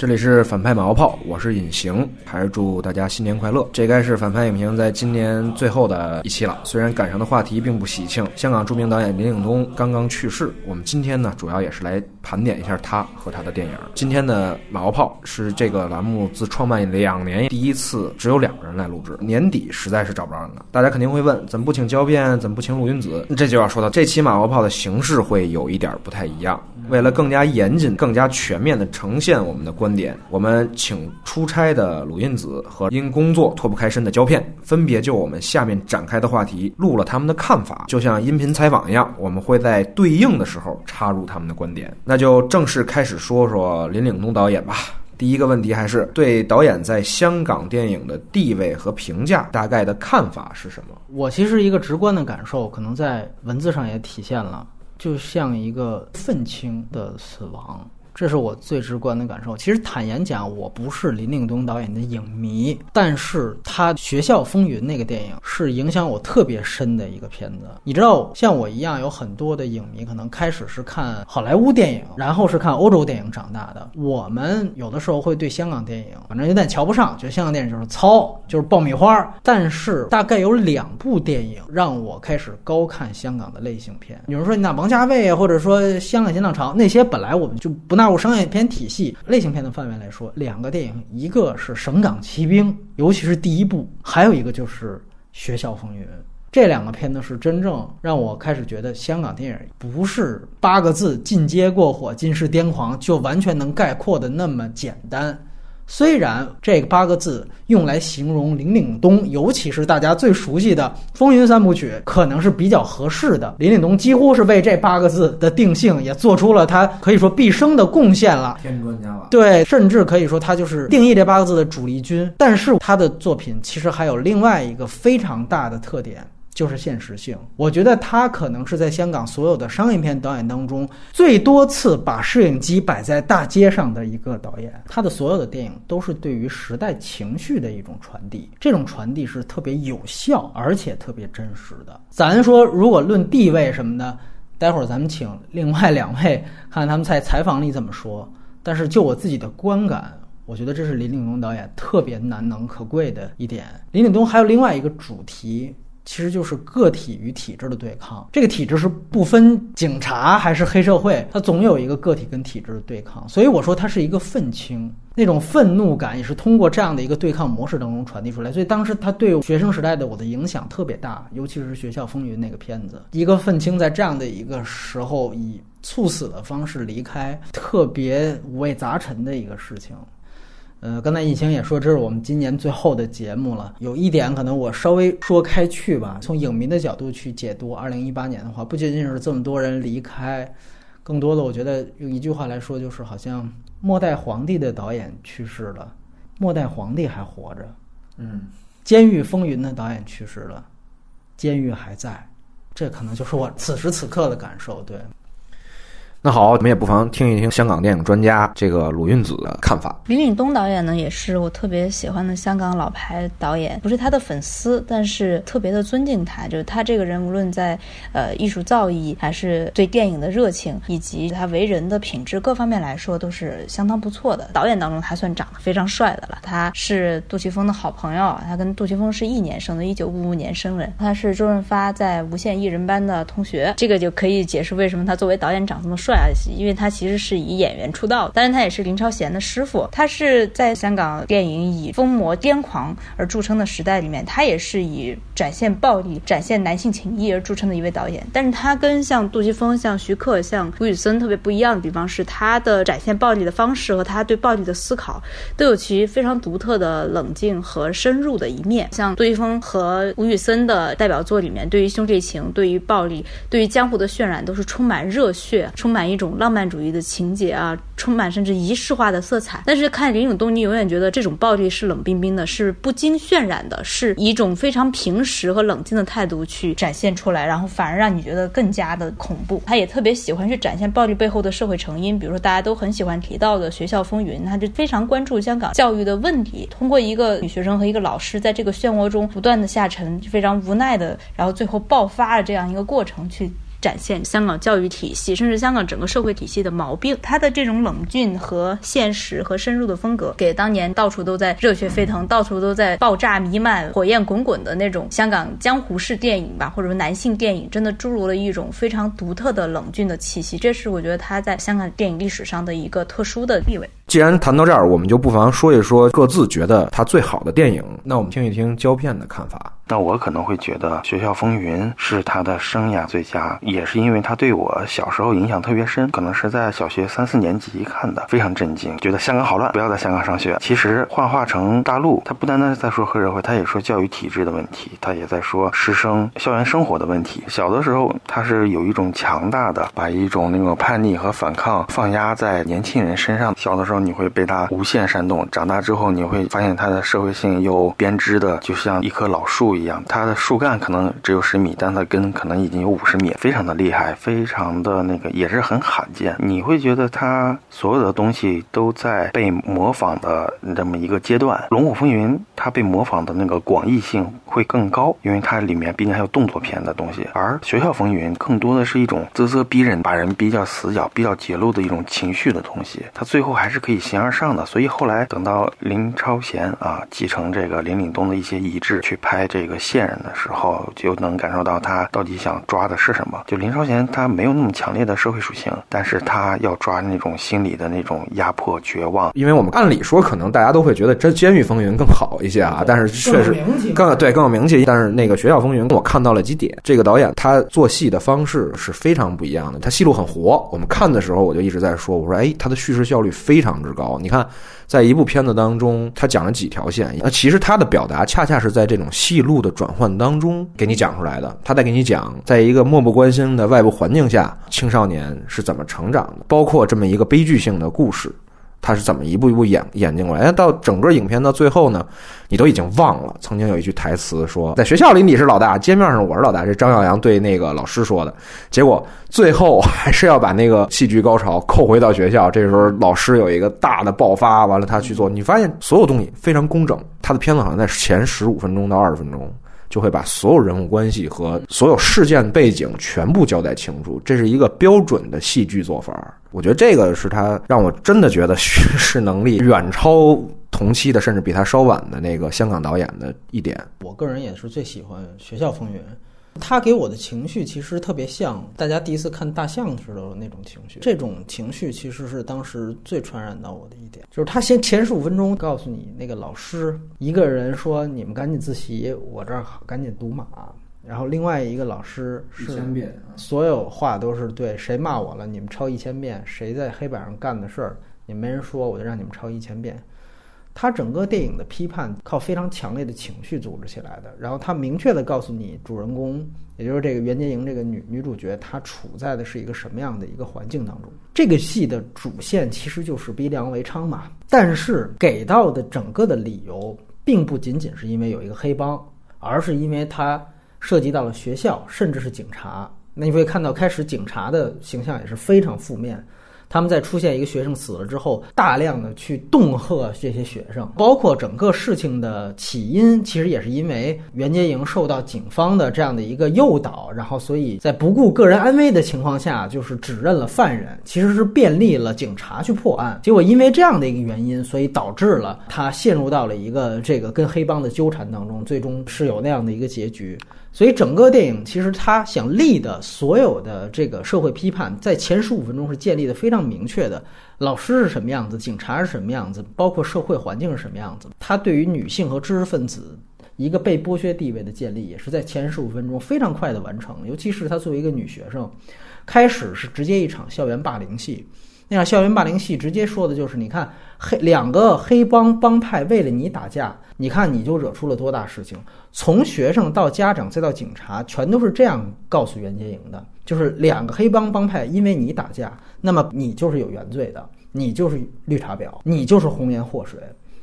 这里是反派马后炮，我是隐形，还是祝大家新年快乐。这该是反派影评在今年最后的一期了，虽然赶上的话题并不喜庆，香港著名导演林岭东刚刚去世，我们今天呢主要也是来盘点一下他和他的电影。今天的马后炮是这个栏目自创办两年第一次只有两个人来录制，年底实在是找不着人了。大家肯定会问，怎么不请胶片，怎么不请鲁云子？这就要说到这期马后炮的形式会有一点不太一样。为了更加严谨、更加全面地呈现我们的观点，我们请出差的鲁印子和因工作脱不开身的胶片，分别就我们下面展开的话题录了他们的看法，就像音频采访一样，我们会在对应的时候插入他们的观点。那就正式开始说说林岭东导演吧。第一个问题还是对导演在香港电影的地位和评价大概的看法是什么？我其实一个直观的感受，可能在文字上也体现了。就像一个愤青的死亡。这是我最直观的感受。其实坦言讲，我不是林岭东导演的影迷，但是他《学校风云》那个电影是影响我特别深的一个片子。你知道，像我一样有很多的影迷，可能开始是看好莱坞电影，然后是看欧洲电影长大的。我们有的时候会对香港电影，反正有点瞧不上，觉得香港电影就是糙，就是爆米花。但是大概有两部电影让我开始高看香港的类型片。比如说，你那王家卫啊，或者说《香港新浪潮》，那些本来我们就不纳。入商业片体系类型片的范围来说，两个电影，一个是《省港奇兵》，尤其是第一部，还有一个就是《学校风云》。这两个片子是真正让我开始觉得香港电影不是八个字“进阶过火、尽是癫狂”就完全能概括的那么简单。虽然这八个字用来形容林岭东，尤其是大家最熟悉的《风云三部曲》，可能是比较合适的。林岭东几乎是为这八个字的定性，也做出了他可以说毕生的贡献了。天专家了，对，甚至可以说他就是定义这八个字的主力军。但是他的作品其实还有另外一个非常大的特点。就是现实性，我觉得他可能是在香港所有的商业片导演当中最多次把摄影机摆在大街上的一个导演。他的所有的电影都是对于时代情绪的一种传递，这种传递是特别有效而且特别真实的。咱说，如果论地位什么的，待会儿咱们请另外两位看看他们在采访里怎么说。但是就我自己的观感，我觉得这是林岭东导演特别难能可贵的一点。林岭东还有另外一个主题。其实就是个体与体制的对抗，这个体制是不分警察还是黑社会，它总有一个个体跟体制的对抗。所以我说它是一个愤青，那种愤怒感也是通过这样的一个对抗模式当中传递出来。所以当时他对学生时代的我的影响特别大，尤其是《学校风云》那个片子，一个愤青在这样的一个时候以猝死的方式离开，特别五味杂陈的一个事情。呃，刚才疫情也说，这是我们今年最后的节目了。有一点可能我稍微说开去吧，从影迷的角度去解读二零一八年的话，不仅仅是这么多人离开，更多的我觉得用一句话来说，就是好像末代皇帝的导演去世了，末代皇帝还活着。嗯，监狱风云的导演去世了，监狱还在，这可能就是我此时此刻的感受。对。那好，我们也不妨听一听香港电影专家这个鲁韵子的看法。林岭东导演呢，也是我特别喜欢的香港老牌导演，不是他的粉丝，但是特别的尊敬他。就是他这个人，无论在呃艺术造诣，还是对电影的热情，以及他为人的品质各方面来说，都是相当不错的。导演当中，他算长得非常帅的了。他是杜琪峰的好朋友，他跟杜琪峰是一年生的，一九五五年生人。他是周润发在无线艺人班的同学，这个就可以解释为什么他作为导演长这么帅。因为他其实是以演员出道，当然他也是林超贤的师傅。他是在香港电影以疯魔癫狂而著称的时代里面，他也是以展现暴力、展现男性情谊而著称的一位导演。但是他跟像杜琪峰、像徐克、像吴宇森特别不一样的地方是，他的展现暴力的方式和他对暴力的思考都有其非常独特的冷静和深入的一面。像杜琪峰和吴宇森的代表作里面，对于兄弟情、对于暴力、对于江湖的渲染，都是充满热血、充满。满一种浪漫主义的情节啊，充满甚至仪式化的色彩。但是看林永东，你永远觉得这种暴力是冷冰冰的，是不经渲染的，是一种非常平实和冷静的态度去展现出来，然后反而让你觉得更加的恐怖。他也特别喜欢去展现暴力背后的社会成因，比如说大家都很喜欢提到的学校风云，他就非常关注香港教育的问题，通过一个女学生和一个老师在这个漩涡中不断的下沉，非常无奈的，然后最后爆发了这样一个过程去。展现香港教育体系，甚至香港整个社会体系的毛病。他的这种冷峻和现实和深入的风格，给当年到处都在热血沸腾、到处都在爆炸弥漫、火焰滚滚的那种香港江湖式电影吧，或者说男性电影，真的注入了一种非常独特的冷峻的气息。这是我觉得他在香港电影历史上的一个特殊的地位。既然谈到这儿，我们就不妨说一说各自觉得他最好的电影。那我们听一听胶片的看法。那我可能会觉得《学校风云》是他的生涯最佳，也是因为他对我小时候影响特别深。可能是在小学三四年级看的，非常震惊，觉得香港好乱，不要在香港上学。其实幻化成大陆，他不单单是在说黑社会，他也说教育体制的问题，他也在说师生校园生活的问题。小的时候，他是有一种强大的，把一种那种叛逆和反抗放压在年轻人身上。小的时候你会被他无限煽动，长大之后你会发现它的社会性又编织的，就像一棵老树一样，它的树干可能只有十米，但它根可能已经有五十米，非常的厉害，非常的那个，也是很罕见。你会觉得它所有的东西都在被模仿的这么一个阶段，《龙虎风云》它被模仿的那个广义性会更高，因为它里面毕竟还有动作片的东西，而《学校风云》更多的是一种啧啧逼人，把人逼到死角、逼到绝路的一种情绪的东西。它最后还是可以形而上的，所以后来等到林超贤啊继承这个林岭东的一些遗志去拍这个线。人的时候就能感受到他到底想抓的是什么。就林超贤，他没有那么强烈的社会属性，但是他要抓那种心理的那种压迫、绝望。因为我们按理说，可能大家都会觉得这《监狱风云》更好一些啊，但是确实更对更有名气。但是那个《学校风云》，我看到了几点。这个导演他做戏的方式是非常不一样的，他戏路很活。我们看的时候，我就一直在说，我说哎，他的叙事效率非常常之高。你看。在一部片子当中，他讲了几条线，那其实他的表达恰恰是在这种戏路的转换当中给你讲出来的。他在给你讲，在一个漠不关心的外部环境下，青少年是怎么成长的，包括这么一个悲剧性的故事。他是怎么一步一步演演进过来？到整个影片到最后呢，你都已经忘了曾经有一句台词说，在学校里你是老大，街面上我是老大，这张耀扬对那个老师说的。结果最后还是要把那个戏剧高潮扣回到学校。这时候老师有一个大的爆发，完了他去做，你发现所有东西非常工整。他的片子好像在前十五分钟到二十分钟。就会把所有人物关系和所有事件背景全部交代清楚，这是一个标准的戏剧做法。我觉得这个是他让我真的觉得叙事能力远超同期的，甚至比他稍晚的那个香港导演的一点。我个人也是最喜欢《学校风云》。他给我的情绪其实特别像大家第一次看大象时的那种情绪，这种情绪其实是当时最传染到我的一点，就是他先前十五分钟告诉你那个老师一个人说你们赶紧自习，我这儿赶紧读马，然后另外一个老师是所有话都是对谁骂我了，你们抄一千遍，谁在黑板上干的事儿，也没人说，我就让你们抄一千遍。他整个电影的批判靠非常强烈的情绪组织起来的，然后他明确的告诉你，主人公也就是这个袁洁莹这个女女主角，她处在的是一个什么样的一个环境当中。这个戏的主线其实就是逼良为娼嘛，但是给到的整个的理由，并不仅仅是因为有一个黑帮，而是因为它涉及到了学校，甚至是警察。那你会看到，开始警察的形象也是非常负面。他们在出现一个学生死了之后，大量的去恫吓这些学生，包括整个事情的起因，其实也是因为袁洁莹受到警方的这样的一个诱导，然后所以在不顾个人安危的情况下，就是指认了犯人，其实是便利了警察去破案。结果因为这样的一个原因，所以导致了他陷入到了一个这个跟黑帮的纠缠当中，最终是有那样的一个结局。所以整个电影其实他想立的所有的这个社会批判，在前十五分钟是建立的非常明确的。老师是什么样子，警察是什么样子，包括社会环境是什么样子。他对于女性和知识分子一个被剥削地位的建立，也是在前十五分钟非常快的完成。尤其是他作为一个女学生，开始是直接一场校园霸凌戏。那样校园霸凌戏直接说的就是，你看黑两个黑帮帮派为了你打架，你看你就惹出了多大事情。从学生到家长再到警察，全都是这样告诉袁洁莹的，就是两个黑帮帮派因为你打架，那么你就是有原罪的，你就是绿茶婊，你就是红颜祸水。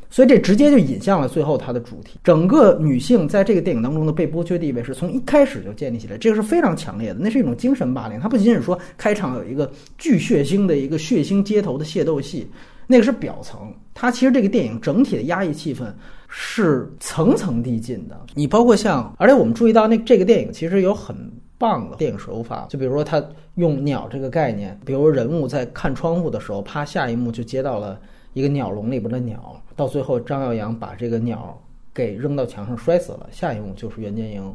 所以这直接就引向了最后它的主题。整个女性在这个电影当中的被剥削地位是从一开始就建立起来，这个是非常强烈的。那是一种精神霸凌，它不仅仅说开场有一个巨血腥的一个血腥街头的械斗戏，那个是表层。它其实这个电影整体的压抑气氛是层层递进的。你包括像，而且我们注意到那这个电影其实有很棒的电影手法。就比如说他用鸟这个概念，比如人物在看窗户的时候，啪，下一幕就接到了一个鸟笼里边的鸟，到最后张耀扬把这个鸟给扔到墙上摔死了，下一幕就是袁洁莹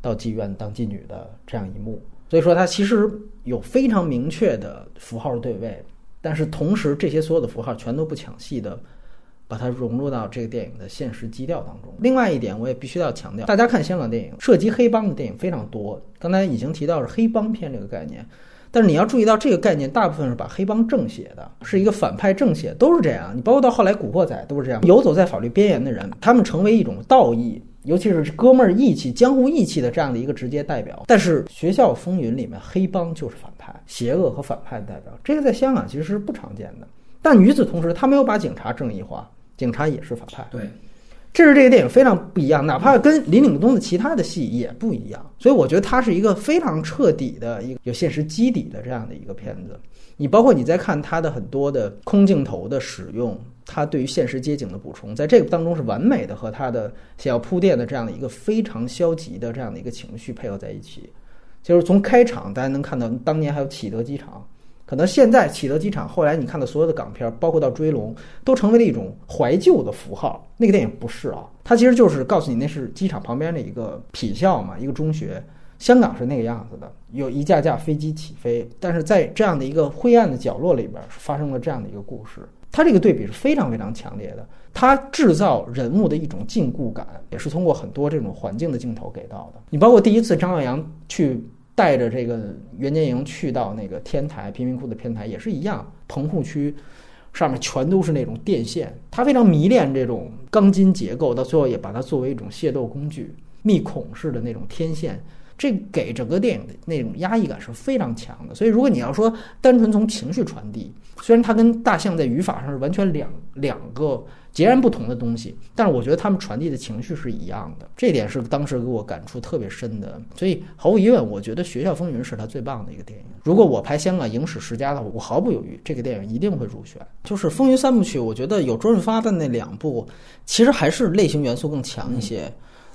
到妓院当妓女的这样一幕。所以说，它其实有非常明确的符号对位，但是同时这些所有的符号全都不抢戏的。把它融入到这个电影的现实基调当中。另外一点，我也必须要强调，大家看香港电影，涉及黑帮的电影非常多。刚才已经提到是黑帮片这个概念，但是你要注意到这个概念大部分是把黑帮正写的，是一个反派正写，都是这样。你包括到后来《古惑仔》都是这样，游走在法律边缘的人，他们成为一种道义，尤其是哥们儿义气、江湖义气的这样的一个直接代表。但是《学校风云》里面，黑帮就是反派，邪恶和反派的代表，这个在香港其实是不常见的。但与此同时，他没有把警察正义化。警察也是反派，对，这是这个电影非常不一样，哪怕跟林岭东的其他的戏也不一样，所以我觉得它是一个非常彻底的一个有现实基底的这样的一个片子。你包括你在看它的很多的空镜头的使用，它对于现实街景的补充，在这个当中是完美的，和它的想要铺垫的这样的一个非常消极的这样的一个情绪配合在一起。就是从开场大家能看到，当年还有启德机场。可能现在启德机场，后来你看到所有的港片，包括到追龙，都成为了一种怀旧的符号。那个电影不是啊，它其实就是告诉你那是机场旁边的一个痞校嘛，一个中学。香港是那个样子的，有一架架飞机起飞，但是在这样的一个灰暗的角落里边，发生了这样的一个故事。它这个对比是非常非常强烈的，它制造人物的一种禁锢感，也是通过很多这种环境的镜头给到的。你包括第一次张耀扬去。带着这个袁建莹去到那个天台贫民窟的天台也是一样，棚户区上面全都是那种电线，他非常迷恋这种钢筋结构，到最后也把它作为一种械斗工具，密孔式的那种天线，这给整个电影的那种压抑感是非常强的。所以如果你要说单纯从情绪传递，虽然它跟大象在语法上是完全两两个。截然不同的东西，但是我觉得他们传递的情绪是一样的，这点是当时给我感触特别深的。所以毫无疑问，我觉得《学校风云》是他最棒的一个电影。如果我拍香港影史十佳的话，我毫不犹豫，这个电影一定会入选。就是《风云三部曲》，我觉得有周润发的那两部，其实还是类型元素更强一些。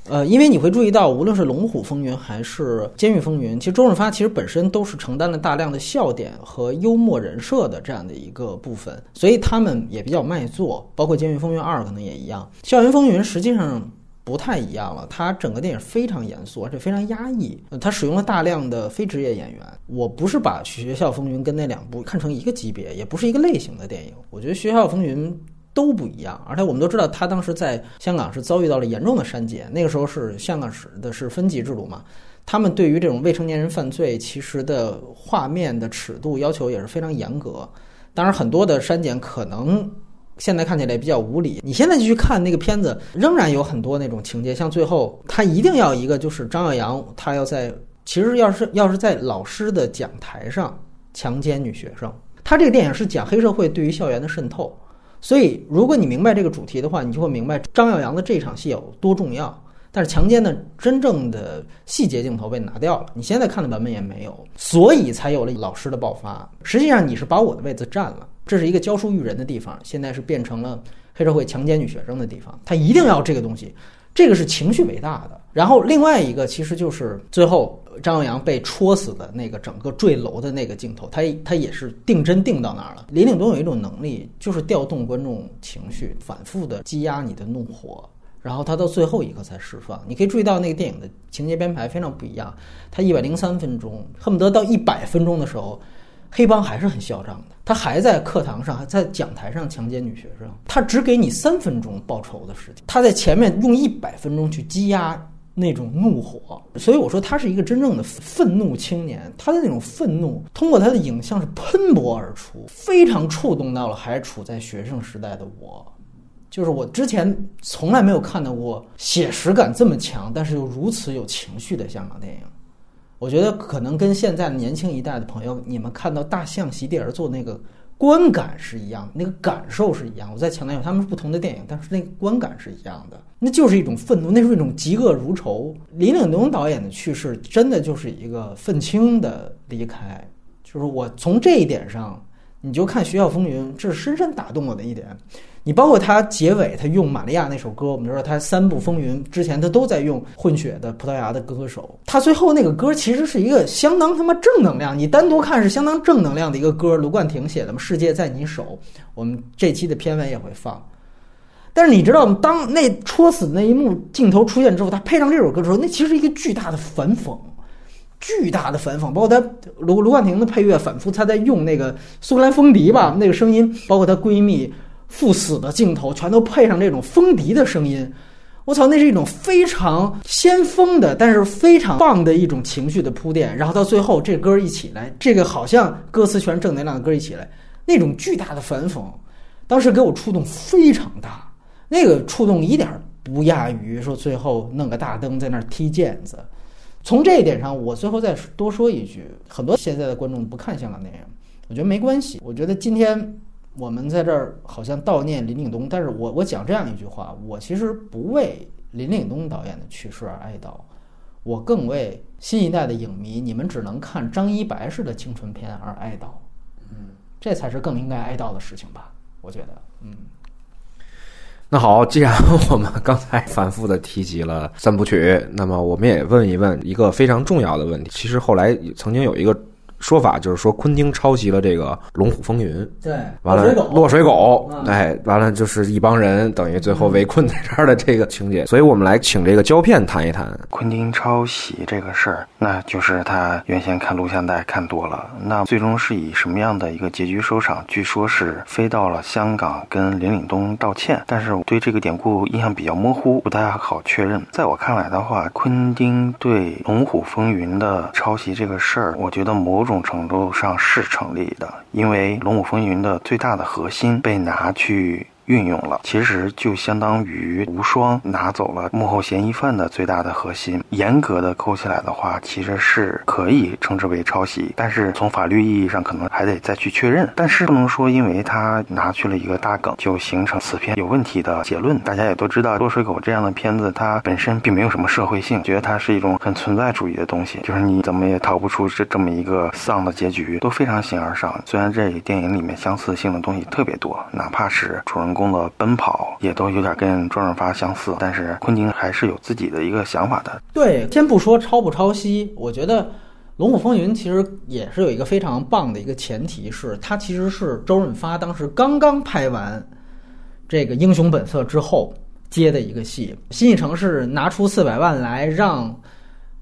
呃，因为你会注意到，无论是《龙虎风云》还是《监狱风云》，其实周润发其实本身都是承担了大量的笑点和幽默人设的这样的一个部分，所以他们也比较卖座。包括《监狱风云二》可能也一样，《校园风云》实际上不太一样了，它整个电影非常严肃，而且非常压抑。它使用了大量的非职业演员。我不是把《学校风云》跟那两部看成一个级别，也不是一个类型的电影。我觉得《学校风云》。都不一样，而且我们都知道，他当时在香港是遭遇到了严重的删减。那个时候是香港是的是分级制度嘛，他们对于这种未成年人犯罪，其实的画面的尺度要求也是非常严格。当然，很多的删减可能现在看起来比较无理。你现在去看那个片子，仍然有很多那种情节，像最后他一定要一个，就是张耀扬他要在其实要是要是在老师的讲台上强奸女学生，他这个电影是讲黑社会对于校园的渗透。所以，如果你明白这个主题的话，你就会明白张耀扬的这场戏有多重要。但是强奸的真正的细节镜头被拿掉了，你现在看的版本也没有，所以才有了老师的爆发。实际上，你是把我的位子占了。这是一个教书育人的地方，现在是变成了黑社会强奸女学生的地方。他一定要这个东西，这个是情绪伟大的。然后另外一个其实就是最后。张耀扬被戳死的那个整个坠楼的那个镜头，他他也是定帧定到那儿了。林岭东有一种能力，就是调动观众情绪，反复的积压你的怒火，然后他到最后一刻才释放。你可以注意到那个电影的情节编排非常不一样，他一百零三分钟，恨不得到一百分钟的时候，黑帮还是很嚣张的，他还在课堂上，还在讲台上强奸女学生，他只给你三分钟报仇的时间，他在前面用一百分钟去积压。那种怒火，所以我说他是一个真正的愤怒青年。他的那种愤怒，通过他的影像是喷薄而出，非常触动到了还处在学生时代的我。就是我之前从来没有看到过写实感这么强，但是又如此有情绪的香港电影。我觉得可能跟现在年轻一代的朋友，你们看到大象席地而坐那个。观感是一样，那个感受是一样。我再强调一下，他们是不同的电影，但是那个观感是一样的。那就是一种愤怒，那是一种嫉恶如仇。林岭东导演的去世，真的就是一个愤青的离开。就是我从这一点上，你就看《学校风云》，这是深深打动我的一点。你包括他结尾他用玛利亚那首歌，我们知道他三部风云之前他都在用混血的葡萄牙的歌手，他最后那个歌其实是一个相当他妈正能量，你单独看是相当正能量的一个歌，卢冠廷写的嘛，《世界在你手》，我们这期的片尾也会放。但是你知道，当那戳死那一幕镜头出现之后，他配上这首歌之后，那其实是一个巨大的反讽，巨大的反讽。包括他卢卢冠廷的配乐反复，他在用那个苏格兰风笛吧，那个声音，包括她闺蜜赴死的镜头，全都配上这种风笛的声音。我操，那是一种非常先锋的，但是非常棒的一种情绪的铺垫。然后到最后，这歌一起来，这个好像歌词全是正能量的歌一起来，那种巨大的反讽，当时给我触动非常大。那个触动一点不亚于说最后弄个大灯在那儿踢毽子。从这一点上，我最后再多说一句：很多现在的观众不看香港电影，我觉得没关系。我觉得今天我们在这儿好像悼念林岭东，但是我我讲这样一句话：我其实不为林岭东导演的去世而哀悼，我更为新一代的影迷，你们只能看张一白式的青春片而哀悼。嗯，这才是更应该哀悼的事情吧？我觉得，嗯。那好，既然我们刚才反复的提及了三部曲，那么我们也问一问一个非常重要的问题。其实后来曾经有一个。说法就是说，昆汀抄袭了这个《龙虎风云》，对，完了落水狗，哎，完了就是一帮人等于最后围困在这儿的这个情节。所以我们来请这个胶片谈一谈。昆汀抄袭这个事儿，那就是他原先看录像带看多了，那最终是以什么样的一个结局收场？据说是飞到了香港跟林岭东道歉，但是我对这个典故印象比较模糊，不太好确认。在我看来的话，昆汀对《龙虎风云》的抄袭这个事儿，我觉得某某种。程度上是成立的，因为《龙虎风云》的最大的核心被拿去。运用了，其实就相当于无双拿走了幕后嫌疑犯的最大的核心。严格的抠起来的话，其实是可以称之为抄袭，但是从法律意义上可能还得再去确认。但是不能说因为他拿去了一个大梗，就形成此片有问题的结论。大家也都知道，《落水狗》这样的片子，它本身并没有什么社会性，觉得它是一种很存在主义的东西，就是你怎么也逃不出这这么一个丧的结局，都非常形而上。虽然这电影里面相似性的东西特别多，哪怕是主人。公的奔跑也都有点跟周润发相似，但是昆汀还是有自己的一个想法的。对，先不说抄不抄袭，我觉得《龙虎风云》其实也是有一个非常棒的一个前提，是它其实是周润发当时刚刚拍完这个《英雄本色》之后接的一个戏，新艺城是拿出四百万来让。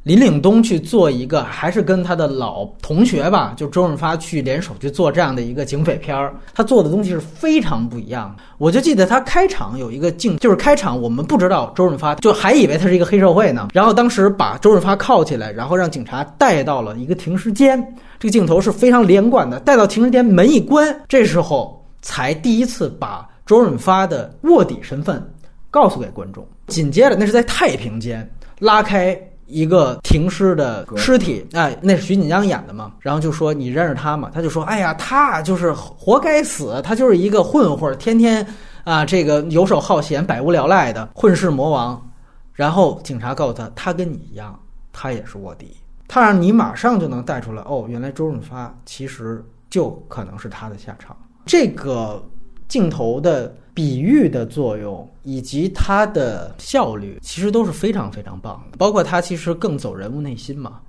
林岭东去做一个，还是跟他的老同学吧，就周润发去联手去做这样的一个警匪片儿。他做的东西是非常不一样的。我就记得他开场有一个镜，就是开场我们不知道周润发，就还以为他是一个黑社会呢。然后当时把周润发铐起来，然后让警察带到了一个停尸间。这个镜头是非常连贯的，带到停尸间门一关，这时候才第一次把周润发的卧底身份告诉给观众。紧接着那是在太平间拉开。一个停尸的尸体，哎，那是徐锦江演的嘛？然后就说你认识他吗？他就说，哎呀，他就是活该死，他就是一个混混，天天啊，这个游手好闲、百无聊赖的混世魔王。然后警察告诉他，他跟你一样，他也是卧底。他让你马上就能带出来，哦，原来周润发其实就可能是他的下场。这个镜头的。比喻的作用以及它的效率，其实都是非常非常棒的。包括它其实更走人物内心嘛，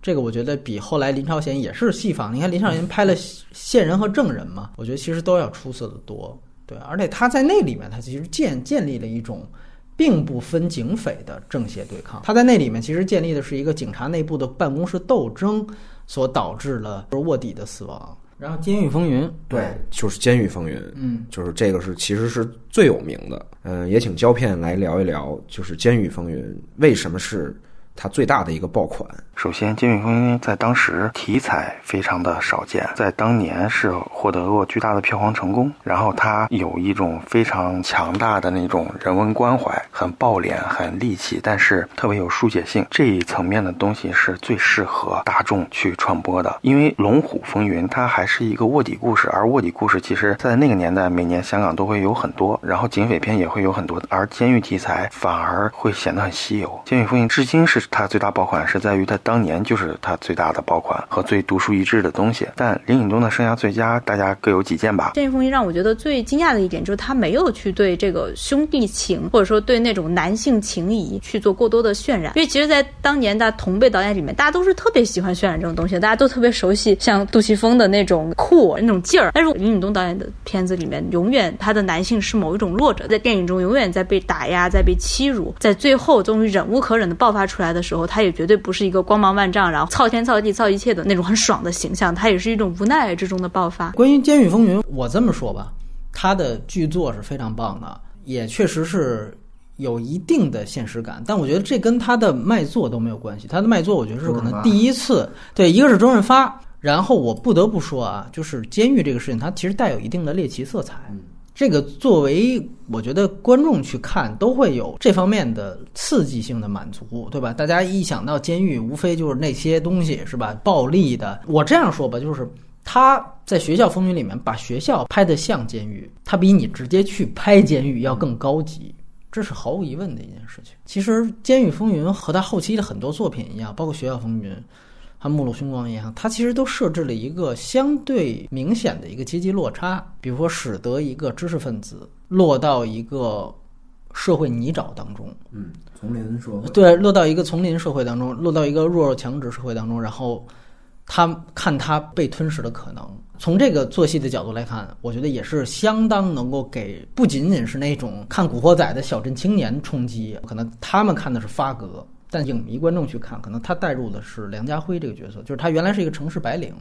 这个我觉得比后来林超贤也是戏仿。你看林超贤拍了线人和证人嘛，我觉得其实都要出色的多。对，而且他在那里面，他其实建建立了一种并不分警匪的正邪对抗。他在那里面其实建立的是一个警察内部的办公室斗争所导致了卧底的死亡。然后《监狱风云》对，就是《监狱风云》，嗯，就是这个是其实是最有名的。嗯，也请胶片来聊一聊，就是《监狱风云》为什么是。它最大的一个爆款，首先《监狱风云》在当时题材非常的少见，在当年是获得过巨大的票房成功。然后它有一种非常强大的那种人文关怀，很爆脸，很戾气，但是特别有书写性。这一层面的东西是最适合大众去传播的。因为《龙虎风云》它还是一个卧底故事，而卧底故事其实在那个年代每年香港都会有很多，然后警匪片也会有很多，而监狱题材反而会显得很稀有。《监狱风云》至今是。它最大爆款，是在于它当当年就是他最大的爆款和最独树一帜的东西。但林岭东的生涯最佳，大家各有己见吧。《监狱风云》让我觉得最惊讶的一点就是他没有去对这个兄弟情，或者说对那种男性情谊去做过多的渲染，因为其实，在当年的同辈导演里面，大家都是特别喜欢渲染这种东西，大家都特别熟悉像杜琪峰的那种酷那种劲儿。但是林岭东导演的片子里面，永远他的男性是某一种弱者，在电影中永远在被打压，在被欺辱，在最后终于忍无可忍的爆发出来的时候，他也绝对不是一个光芒万丈，然后操天操地操一切的那种很爽的形象，他也是一种无奈之中的爆发。关于《监狱风云》，我这么说吧，他的剧作是非常棒的，也确实是有一定的现实感，但我觉得这跟他的卖座都没有关系。他的卖座，我觉得是可能第一次，对，一个是周润发，然后我不得不说啊，就是监狱这个事情，它其实带有一定的猎奇色彩。这个作为我觉得观众去看都会有这方面的刺激性的满足，对吧？大家一想到监狱，无非就是那些东西，是吧？暴力的。我这样说吧，就是他在学校风云里面把学校拍得像监狱，他比你直接去拍监狱要更高级，这是毫无疑问的一件事情。其实《监狱风云》和他后期的很多作品一样，包括《学校风云》。和《目露凶光》一样，它其实都设置了一个相对明显的一个阶级落差，比如说使得一个知识分子落到一个社会泥沼当中，嗯，丛林社会，对，落到一个丛林社会当中，落到一个弱肉强食社会当中，然后他看他被吞噬的可能。从这个做戏的角度来看，我觉得也是相当能够给不仅仅是那种看《古惑仔》的小镇青年冲击，可能他们看的是发哥。但影迷观众去看，可能他带入的是梁家辉这个角色，就是他原来是一个城市白领，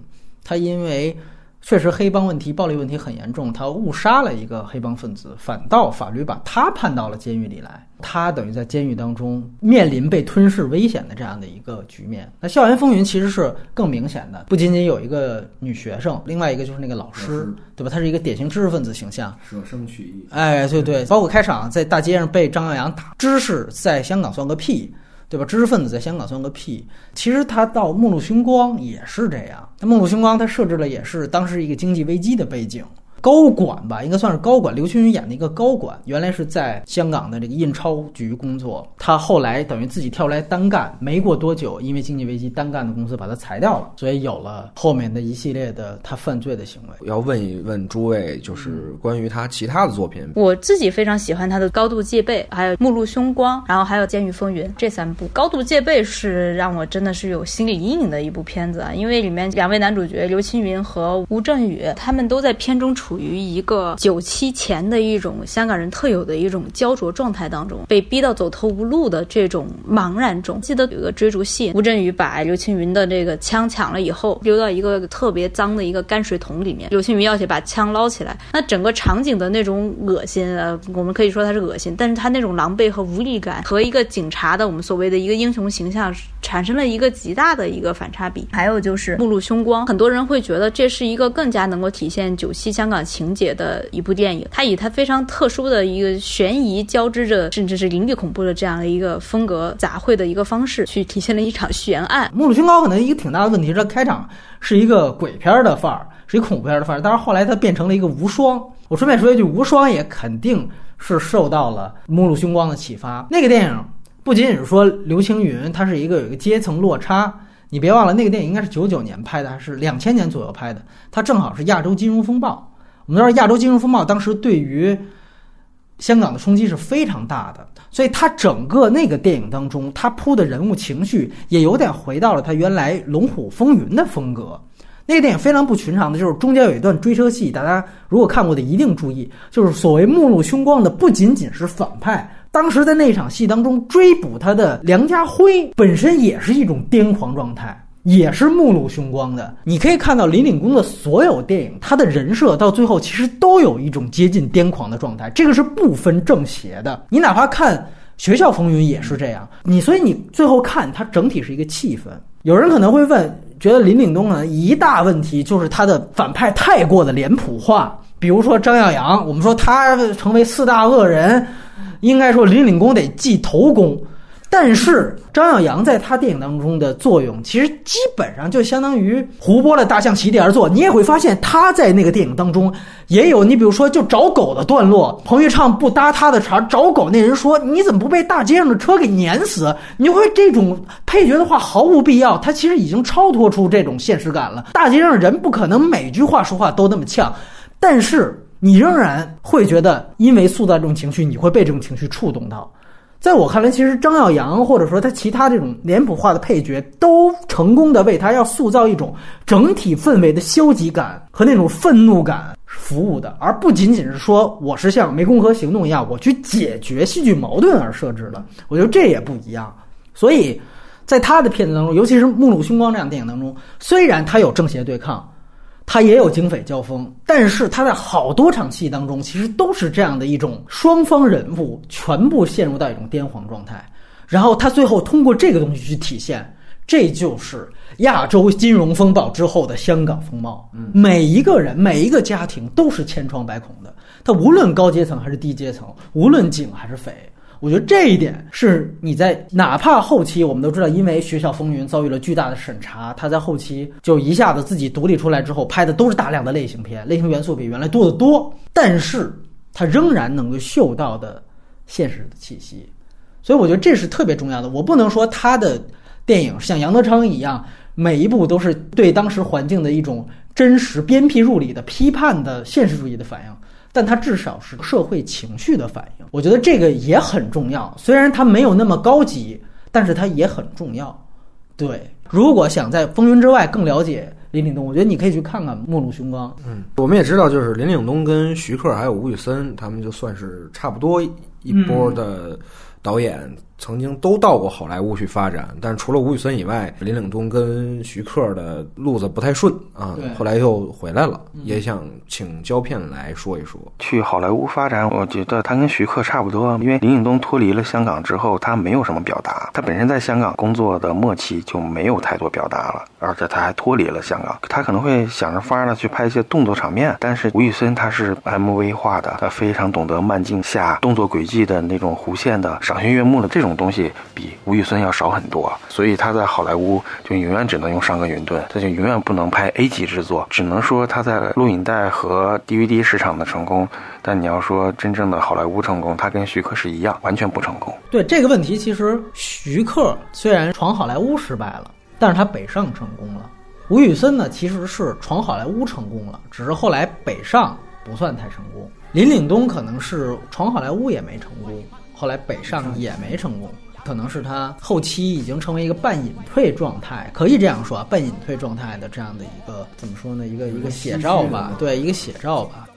他因为确实黑帮问题、暴力问题很严重，他误杀了一个黑帮分子，反倒法律把他判到了监狱里来。他等于在监狱当中面临被吞噬危险的这样的一个局面。那《校园风云》其实是更明显的，不仅仅有一个女学生，另外一个就是那个老师，对吧？他是一个典型知识分子形象，舍生取义。哎，对对，包括开场在大街上被张耀扬打，知识在香港算个屁。对吧？知识分子在香港算个屁。其实他到《目露凶光》也是这样。那《目露凶光》他设置了也是当时一个经济危机的背景。高管吧，应该算是高管。刘青云演的一个高管，原来是在香港的这个印钞局工作。他后来等于自己跳出来单干，没过多久，因为经济危机，单干的公司把他裁掉了，所以有了后面的一系列的他犯罪的行为。要问一问诸位，就是关于他其他的作品，我自己非常喜欢他的《高度戒备》，还有《目露凶光》，然后还有《监狱风云》这三部。《高度戒备》是让我真的是有心理阴影的一部片子啊，因为里面两位男主角刘青云和吴镇宇，他们都在片中出。处于一个九七前的一种香港人特有的一种焦灼状态当中，被逼到走投无路的这种茫然中。记得有个追逐戏，吴镇宇把刘青云的这个枪抢了以后，丢到一个特别脏的一个泔水桶里面。刘青云要去把枪捞起来，那整个场景的那种恶心，呃，我们可以说他是恶心，但是他那种狼狈和无力感，和一个警察的我们所谓的一个英雄形象，产生了一个极大的一个反差比。还有就是目露凶光，很多人会觉得这是一个更加能够体现九七香港。情节的一部电影，它以它非常特殊的一个悬疑交织着，甚至是灵异恐怖的这样的一个风格杂烩的一个方式，去体现了一场悬案。《目露凶光》可能一个挺大的问题是，开场是一个鬼片的范儿，是一恐怖片的范儿，但是后来它变成了一个无双。我顺便说一句，无双也肯定是受到了《目露凶光》的启发。那个电影不仅仅是说刘青云，他是一个有一个阶层落差。你别忘了，那个电影应该是九九年拍的，还是两千年左右拍的？它正好是亚洲金融风暴。我们知道亚洲金融风暴当时对于香港的冲击是非常大的，所以他整个那个电影当中，他铺的人物情绪也有点回到了他原来《龙虎风云》的风格。那个电影非常不寻常的，就是中间有一段追车戏，大家如果看过的一定注意，就是所谓目露凶光的不仅仅是反派，当时在那场戏当中追捕他的梁家辉本身也是一种癫狂状态。也是目露凶光的。你可以看到林岭东的所有电影，他的人设到最后其实都有一种接近癫狂的状态，这个是不分正邪的。你哪怕看《学校风云》也是这样。你所以你最后看它整体是一个气氛。有人可能会问，觉得林岭东呢一大问题就是他的反派太过的脸谱化，比如说张耀扬，我们说他成为四大恶人，应该说林岭公得记头功。但是张耀扬在他电影当中的作用，其实基本上就相当于胡波的大象席地而坐。你也会发现他在那个电影当中也有，你比如说就找狗的段落，彭昱畅不搭他的茬，找狗那人说你怎么不被大街上的车给碾死？你会这种配角的话毫无必要，他其实已经超脱出这种现实感了。大街上人不可能每句话说话都那么呛，但是你仍然会觉得，因为塑造这种情绪，你会被这种情绪触动到。在我看来，其实张耀扬或者说他其他这种脸谱化的配角，都成功的为他要塑造一种整体氛围的消极感和那种愤怒感服务的，而不仅仅是说我是像《湄公河行动》一样，我去解决戏剧矛盾而设置的。我觉得这也不一样。所以，在他的片子当中，尤其是《目露凶光》这样电影当中，虽然他有正邪对抗。他也有警匪交锋，但是他在好多场戏当中，其实都是这样的一种双方人物全部陷入到一种癫狂状态，然后他最后通过这个东西去体现，这就是亚洲金融风暴之后的香港风貌。每一个人、每一个家庭都是千疮百孔的，他无论高阶层还是低阶层，无论警还是匪。我觉得这一点是你在哪怕后期，我们都知道，因为《学校风云》遭遇了巨大的审查，他在后期就一下子自己独立出来之后，拍的都是大量的类型片，类型元素比原来多得多。但是他仍然能够嗅到的现实的气息，所以我觉得这是特别重要的。我不能说他的电影像杨德昌一样，每一部都是对当时环境的一种真实鞭辟入里的批判的现实主义的反应。但它至少是社会情绪的反应，我觉得这个也很重要。虽然它没有那么高级，但是它也很重要。对，如果想在风云之外更了解林岭东，我觉得你可以去看看《末路凶光》。嗯，我们也知道，就是林岭东跟徐克还有吴宇森，他们就算是差不多一波的导演。曾经都到过好莱坞去发展，但是除了吴宇森以外，林岭东跟徐克的路子不太顺啊。后来又回来了，也想请胶片来说一说。去好莱坞发展，我觉得他跟徐克差不多，因为林岭东脱离了香港之后，他没有什么表达。他本身在香港工作的末期就没有太多表达了，而且他还脱离了香港，他可能会想着法儿的去拍一些动作场面。但是吴宇森他是 MV 化的，他非常懂得慢镜下动作轨迹的那种弧线的赏心悦目的这种。种东西比吴宇森要少很多，所以他在好莱坞就永远只能用上个云顿，他就永远不能拍 A 级制作，只能说他在录影带和 DVD 市场的成功。但你要说真正的好莱坞成功，他跟徐克是一样，完全不成功。对这个问题，其实徐克虽然闯好莱坞失败了，但是他北上成功了。吴宇森呢，其实是闯好莱坞成功了，只是后来北上不算太成功。林岭东可能是闯好莱坞也没成功。后来北上也没成功，可能是他后期已经成为一个半隐退状态，可以这样说，半隐退状态的这样的一个怎么说呢？一个一个写照吧，对，一个写照吧。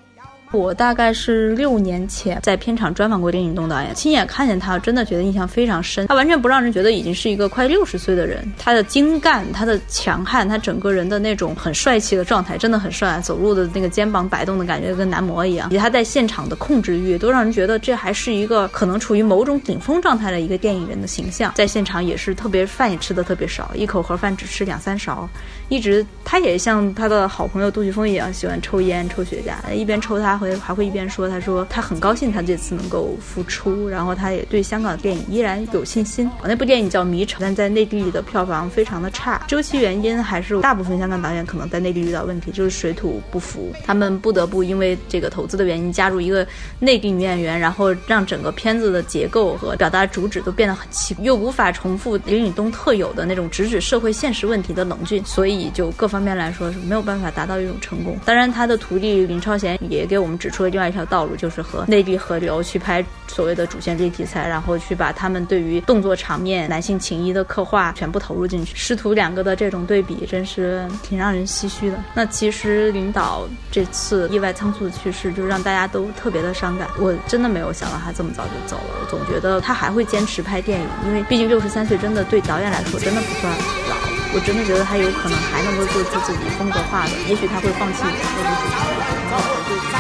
我大概是六年前在片场专访过林岭东导演，亲眼看见他，真的觉得印象非常深。他完全不让人觉得已经是一个快六十岁的人，他的精干，他的强悍，他整个人的那种很帅气的状态，真的很帅。走路的那个肩膀摆动的感觉跟男模一样，以及他在现场的控制欲，都让人觉得这还是一个可能处于某种顶峰状态的一个电影人的形象。在现场也是特别饭也吃的特别少，一口盒饭只吃两三勺，一直他也像他的好朋友杜琪峰一样喜欢抽烟抽雪茄，一边抽他。会还会一边说，他说他很高兴他这次能够复出，然后他也对香港的电影依然有信心。那部电影叫《迷城》，但在内地的票房非常的差，究其原因还是大部分香港导演可能在内地遇到问题，就是水土不服，他们不得不因为这个投资的原因加入一个内地女演员，然后让整个片子的结构和表达主旨都变得很奇，又无法重复林允东特有的那种直指社会现实问题的冷峻，所以就各方面来说是没有办法达到一种成功。当然，他的徒弟林超贤也给我们。指出了另外一条道路，就是和内地合流去拍所谓的主线类题材，然后去把他们对于动作场面、男性情谊的刻画全部投入进去。师徒两个的这种对比，真是挺让人唏嘘的。那其实领导这次意外仓促的去世，就让大家都特别的伤感。我真的没有想到他这么早就走了，我总觉得他还会坚持拍电影，因为毕竟六十三岁真的对导演来说真的不算老。我真的觉得他有可能还能够做出自己风格化的，也许他会放弃那种主场的。